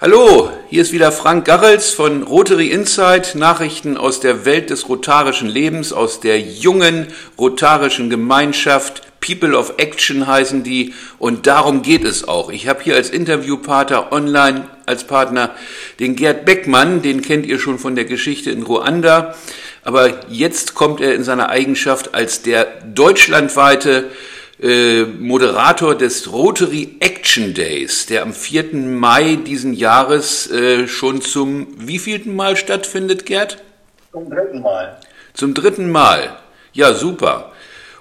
Hallo, hier ist wieder Frank Garrels von Rotary Insight, Nachrichten aus der Welt des rotarischen Lebens, aus der jungen rotarischen Gemeinschaft. People of Action heißen die und darum geht es auch. Ich habe hier als Interviewpartner online als Partner den Gerd Beckmann, den kennt ihr schon von der Geschichte in Ruanda, aber jetzt kommt er in seiner Eigenschaft als der deutschlandweite äh, Moderator des Rotary Action Days, der am 4. Mai diesen Jahres äh, schon zum wievielten Mal stattfindet, Gerd? Zum dritten Mal. Zum dritten Mal. Ja, super.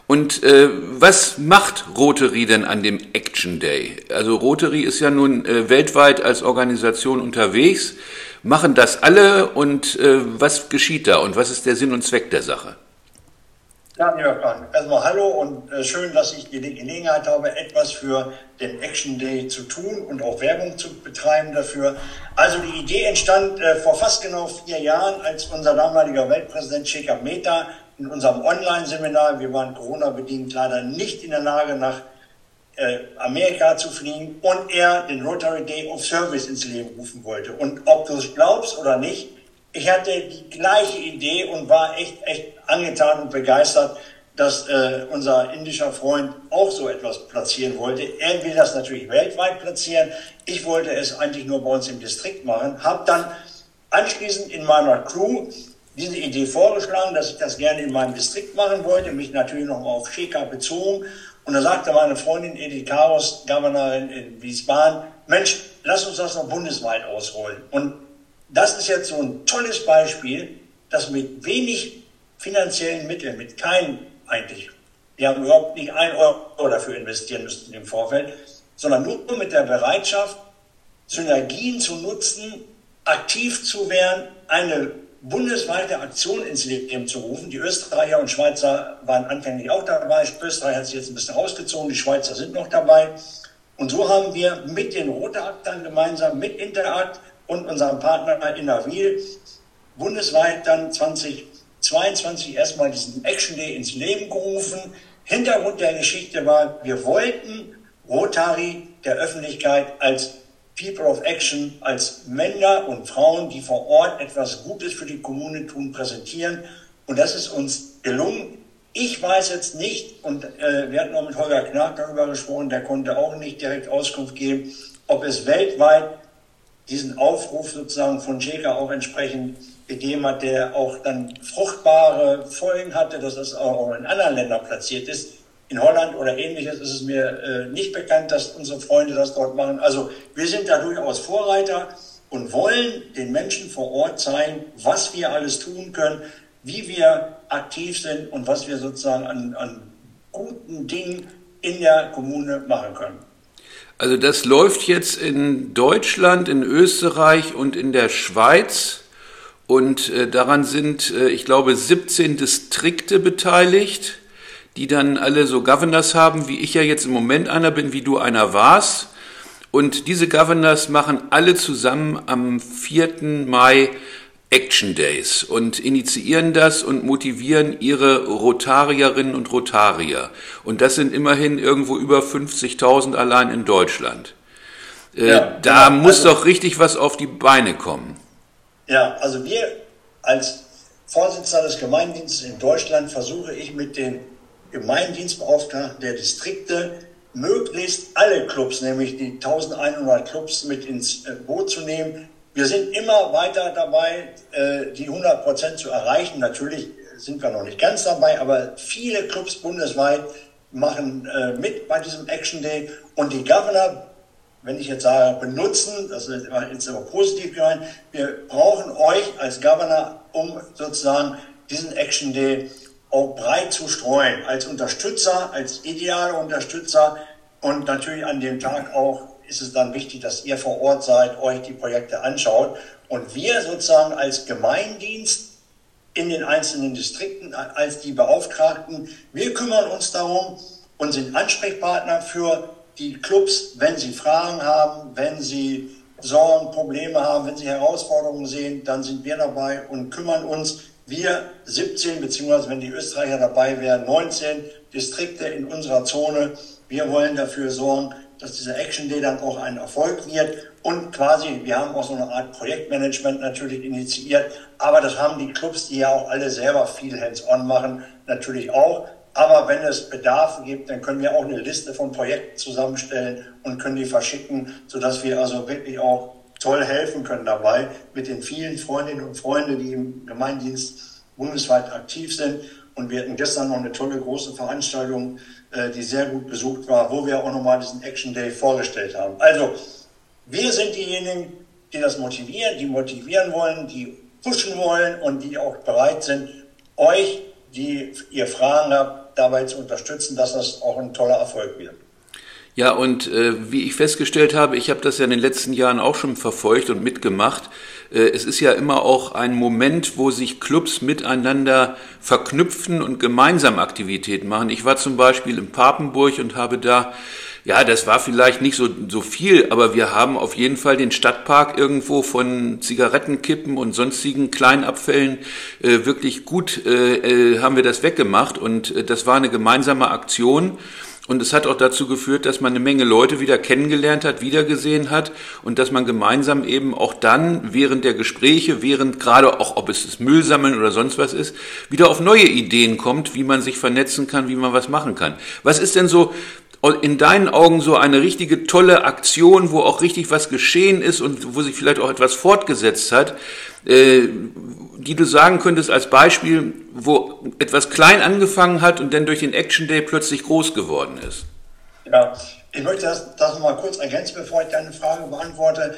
Und äh, was macht Rotary denn an dem Action Day? Also Rotary ist ja nun äh, weltweit als Organisation unterwegs. Machen das alle und äh, was geschieht da und was ist der Sinn und Zweck der Sache? Ja, Frank, erstmal hallo und äh, schön, dass ich die Gelegenheit habe, etwas für den Action Day zu tun und auch Werbung zu betreiben dafür. Also die Idee entstand äh, vor fast genau vier Jahren, als unser damaliger Weltpräsident Shekhar Mehta in unserem Online-Seminar, wir waren Corona-bedingt leider nicht in der Lage, nach äh, Amerika zu fliegen und er den Rotary Day of Service ins Leben rufen wollte. Und ob du es glaubst oder nicht, ich hatte die gleiche Idee und war echt, echt angetan und begeistert, dass äh, unser indischer Freund auch so etwas platzieren wollte. Er will das natürlich weltweit platzieren. Ich wollte es eigentlich nur bei uns im Distrikt machen. Habe dann anschließend in meiner Crew diese Idee vorgeschlagen, dass ich das gerne in meinem Distrikt machen wollte, mich natürlich noch mal auf Sheka bezogen. Und da sagte meine Freundin Edith Karos, Governorin in Wiesbaden, Mensch, lass uns das noch bundesweit ausrollen. Und das ist jetzt so ein tolles Beispiel, dass mit wenig finanziellen Mitteln, mit keinem eigentlich, wir haben überhaupt nicht ein Euro dafür investieren müssen im Vorfeld, sondern nur mit der Bereitschaft, Synergien zu nutzen, aktiv zu werden, eine bundesweite Aktion ins Leben zu rufen. Die Österreicher und Schweizer waren anfänglich auch dabei. Österreich hat sich jetzt ein bisschen rausgezogen, die Schweizer sind noch dabei. Und so haben wir mit den Rotakt dann gemeinsam, mit Interact und unserem Partner in Innerwil bundesweit dann 2022 erstmal diesen Action Day ins Leben gerufen. Hintergrund der Geschichte war, wir wollten Rotary der Öffentlichkeit als People of Action, als Männer und Frauen, die vor Ort etwas Gutes für die Kommune tun, präsentieren. Und das ist uns gelungen. Ich weiß jetzt nicht, und äh, wir hatten auch mit Holger Knack darüber gesprochen, der konnte auch nicht direkt Auskunft geben, ob es weltweit diesen Aufruf sozusagen von Jäger auch entsprechend hat, der auch dann fruchtbare Folgen hatte, dass es auch in anderen Ländern platziert ist. In Holland oder ähnliches ist es mir äh, nicht bekannt, dass unsere Freunde das dort machen. Also wir sind da durchaus Vorreiter und wollen den Menschen vor Ort zeigen, was wir alles tun können, wie wir aktiv sind und was wir sozusagen an, an guten Dingen in der Kommune machen können. Also das läuft jetzt in Deutschland, in Österreich und in der Schweiz. Und äh, daran sind, äh, ich glaube, 17 Distrikte beteiligt, die dann alle so Governors haben, wie ich ja jetzt im Moment einer bin, wie du einer warst. Und diese Governors machen alle zusammen am 4. Mai Action Days und initiieren das und motivieren ihre Rotarierinnen und Rotarier. Und das sind immerhin irgendwo über 50.000 allein in Deutschland. Äh, ja, da genau. muss also, doch richtig was auf die Beine kommen. Ja, also wir als Vorsitzender des Gemeindienstes in Deutschland versuche ich mit den Gemeindienstbeauftragten der Distrikte möglichst alle Clubs, nämlich die 1100 Clubs mit ins äh, Boot zu nehmen, wir sind immer weiter dabei, äh, die 100 Prozent zu erreichen. Natürlich sind wir noch nicht ganz dabei, aber viele Clubs bundesweit machen äh, mit bei diesem Action Day und die Governor, wenn ich jetzt sage, benutzen, das ist jetzt aber positiv gemeint, wir brauchen euch als Governor, um sozusagen diesen Action Day auch breit zu streuen, als Unterstützer, als ideale Unterstützer und natürlich an dem Tag auch ist es dann wichtig, dass ihr vor Ort seid, euch die Projekte anschaut und wir sozusagen als Gemeindienst in den einzelnen Distrikten, als die Beauftragten, wir kümmern uns darum und sind Ansprechpartner für die Clubs, wenn sie Fragen haben, wenn sie Sorgen, Probleme haben, wenn sie Herausforderungen sehen, dann sind wir dabei und kümmern uns. Wir 17, beziehungsweise wenn die Österreicher dabei wären, 19 Distrikte in unserer Zone. Wir wollen dafür sorgen, dass dieser Action Day dann auch ein Erfolg wird und quasi, wir haben auch so eine Art Projektmanagement natürlich initiiert, aber das haben die Clubs, die ja auch alle selber viel Hands-on machen, natürlich auch. Aber wenn es Bedarfe gibt, dann können wir auch eine Liste von Projekten zusammenstellen und können die verschicken, sodass wir also wirklich auch toll helfen können dabei mit den vielen Freundinnen und Freunden, die im Gemeindienst bundesweit aktiv sind. Und wir hatten gestern noch eine tolle große Veranstaltung, äh, die sehr gut besucht war, wo wir auch nochmal diesen Action Day vorgestellt haben. Also, wir sind diejenigen, die das motivieren, die motivieren wollen, die pushen wollen und die auch bereit sind, euch, die ihr Fragen habt, dabei zu unterstützen, dass das auch ein toller Erfolg wird. Ja, und äh, wie ich festgestellt habe, ich habe das ja in den letzten Jahren auch schon verfolgt und mitgemacht. Äh, es ist ja immer auch ein Moment, wo sich Clubs miteinander verknüpfen und gemeinsam Aktivitäten machen. Ich war zum Beispiel in Papenburg und habe da ja, das war vielleicht nicht so, so viel, aber wir haben auf jeden Fall den Stadtpark irgendwo von Zigarettenkippen und sonstigen Kleinabfällen äh, wirklich gut äh, äh, haben wir das weggemacht und äh, das war eine gemeinsame Aktion. Und es hat auch dazu geführt, dass man eine Menge Leute wieder kennengelernt hat, wiedergesehen hat und dass man gemeinsam eben auch dann während der Gespräche, während gerade auch, ob es das Müllsammeln oder sonst was ist, wieder auf neue Ideen kommt, wie man sich vernetzen kann, wie man was machen kann. Was ist denn so in deinen Augen so eine richtige tolle Aktion, wo auch richtig was geschehen ist und wo sich vielleicht auch etwas fortgesetzt hat, äh, die du sagen könntest als Beispiel, wo etwas klein angefangen hat und dann durch den Action Day plötzlich groß geworden ist? Ja, ich möchte das, das noch mal kurz ergänzen, bevor ich deine Frage beantworte.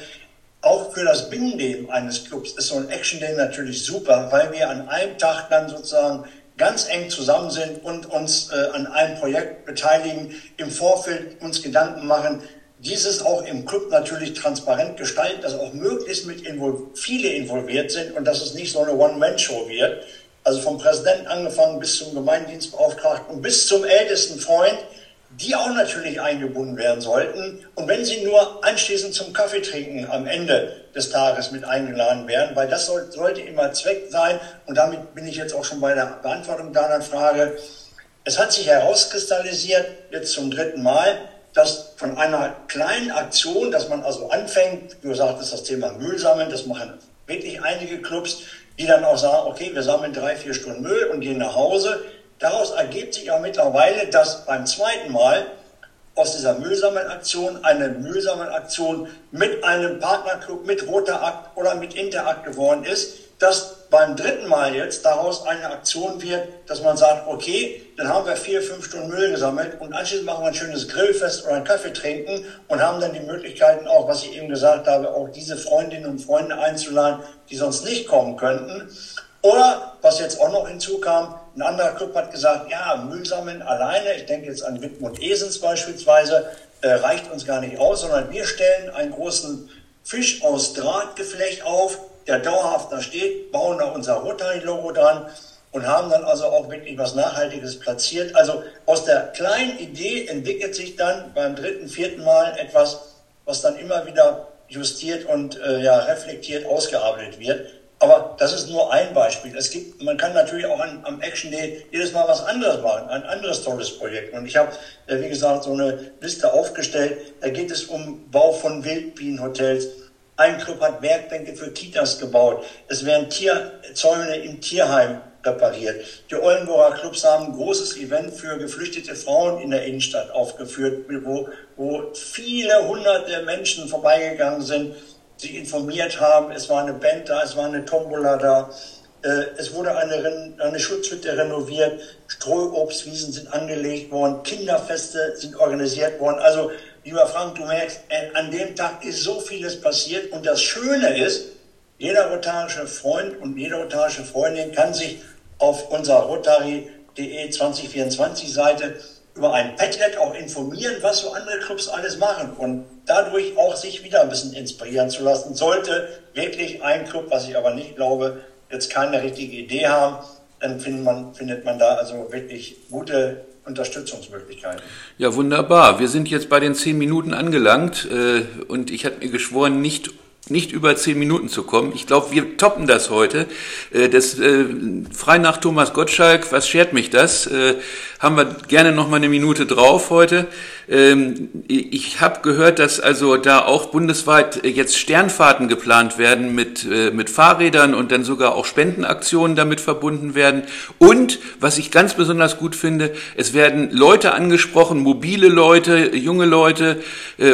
Auch für das Binnenleben eines Clubs ist so ein Action Day natürlich super, weil wir an einem Tag dann sozusagen ganz eng zusammen sind und uns äh, an einem Projekt beteiligen, im Vorfeld uns Gedanken machen, dieses auch im Club natürlich transparent gestalten, dass auch möglichst mit invol viele involviert sind und dass es nicht so eine One-Man-Show wird. Also vom Präsidenten angefangen bis zum Gemeindienstbeauftragten und bis zum ältesten Freund, die auch natürlich eingebunden werden sollten. Und wenn sie nur anschließend zum Kaffee trinken am Ende des Tages mit eingeladen werden, weil das soll, sollte immer Zweck sein. Und damit bin ich jetzt auch schon bei der Beantwortung deiner Frage. Es hat sich herauskristallisiert, jetzt zum dritten Mal, dass von einer kleinen Aktion, dass man also anfängt, wie gesagt, ist das Thema Müll sammeln, das machen wirklich einige Clubs, die dann auch sagen, okay, wir sammeln drei, vier Stunden Müll und gehen nach Hause. Daraus ergibt sich auch mittlerweile, dass beim zweiten Mal aus dieser Müllsammelaktion eine Müllsammelaktion mit einem Partnerclub, mit Roter Akt oder mit Interakt geworden ist, dass beim dritten Mal jetzt daraus eine Aktion wird, dass man sagt, okay, dann haben wir vier, fünf Stunden Müll gesammelt und anschließend machen wir ein schönes Grillfest oder einen Kaffee trinken und haben dann die Möglichkeiten auch, was ich eben gesagt habe, auch diese Freundinnen und Freunde einzuladen, die sonst nicht kommen könnten. Oder, was jetzt auch noch hinzukam, ein anderer Club hat gesagt, ja, Müll sammeln alleine, ich denke jetzt an Wittmund Esens beispielsweise, äh, reicht uns gar nicht aus, sondern wir stellen einen großen Fisch aus Drahtgeflecht auf, der dauerhaft da steht, bauen da unser Rotary-Logo dran und haben dann also auch wirklich was Nachhaltiges platziert. Also aus der kleinen Idee entwickelt sich dann beim dritten, vierten Mal etwas, was dann immer wieder justiert und äh, ja, reflektiert ausgearbeitet wird. Aber das ist nur ein Beispiel. Es gibt, man kann natürlich auch an, am Action Day jedes Mal was anderes machen, ein anderes tolles Projekt. Und ich habe, äh, wie gesagt, so eine Liste aufgestellt. Da geht es um Bau von Wildbienenhotels, ein Club hat Werkbänke für Kitas gebaut. Es werden Tierzäune im Tierheim repariert. Die Oldenburger Clubs haben ein großes Event für geflüchtete Frauen in der Innenstadt aufgeführt, wo, wo viele hunderte Menschen vorbeigegangen sind, sich informiert haben. Es war eine Band da, es war eine Tombola da. Äh, es wurde eine, eine Schutzhütte renoviert, Streuobstwiesen sind angelegt worden, Kinderfeste sind organisiert worden. Also lieber Frank, du merkst, äh, an dem Tag ist so vieles passiert und das Schöne ist, jeder rotarische Freund und jede rotarische Freundin kann sich auf unserer rotary.de 2024 Seite über ein Padlet auch informieren, was so andere Clubs alles machen und dadurch auch sich wieder ein bisschen inspirieren zu lassen. Sollte wirklich ein Club, was ich aber nicht glaube, jetzt keine richtige Idee haben, dann findet man, findet man da also wirklich gute Unterstützungsmöglichkeiten. Ja, wunderbar. Wir sind jetzt bei den zehn Minuten angelangt äh, und ich habe mir geschworen, nicht nicht über zehn Minuten zu kommen. Ich glaube, wir toppen das heute. Äh, das äh, frei nach Thomas Gottschalk, was schert mich das? Äh, haben wir gerne noch mal eine Minute drauf heute. Ähm, ich habe gehört, dass also da auch bundesweit jetzt Sternfahrten geplant werden mit, mit Fahrrädern und dann sogar auch Spendenaktionen damit verbunden werden. Und was ich ganz besonders gut finde, es werden Leute angesprochen, mobile Leute, junge Leute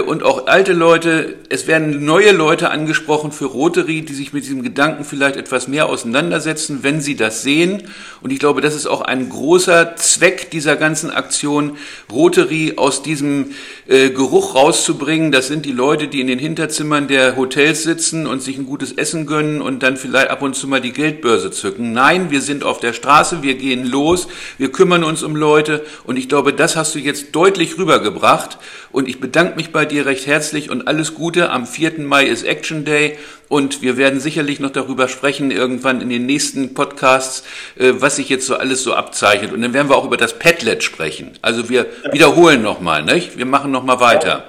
und auch alte Leute. Es werden neue Leute angesprochen für Rotary, die sich mit diesem Gedanken vielleicht etwas mehr auseinandersetzen, wenn sie das sehen. Und ich glaube, das ist auch ein großer Zweck dieser ganzen Aktion, Rotary aus diesem äh, Geruch rauszubringen. Das sind die Leute, die in den Hinterzimmern der Hotels sitzen und sich ein gutes Essen gönnen und dann vielleicht ab und zu mal die Geldbörse zücken. Nein, wir sind auf der Straße, wir gehen los, wir kümmern uns um Leute und ich glaube, das hast du jetzt deutlich rübergebracht und ich bedanke mich bei dir recht herzlich und alles Gute. Am 4. Mai ist Action Day und wir werden sicherlich noch darüber sprechen, irgendwann in den nächsten Podcasts, äh, was sich jetzt so alles so abzeichnet. Und dann werden wir auch über das Padlet sprechen. Also wir wiederholen nochmal, nicht? Wir machen nochmal weiter.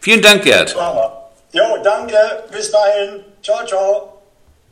Vielen Dank, Gerd. Jo, danke. Bis dahin. Ciao, ciao.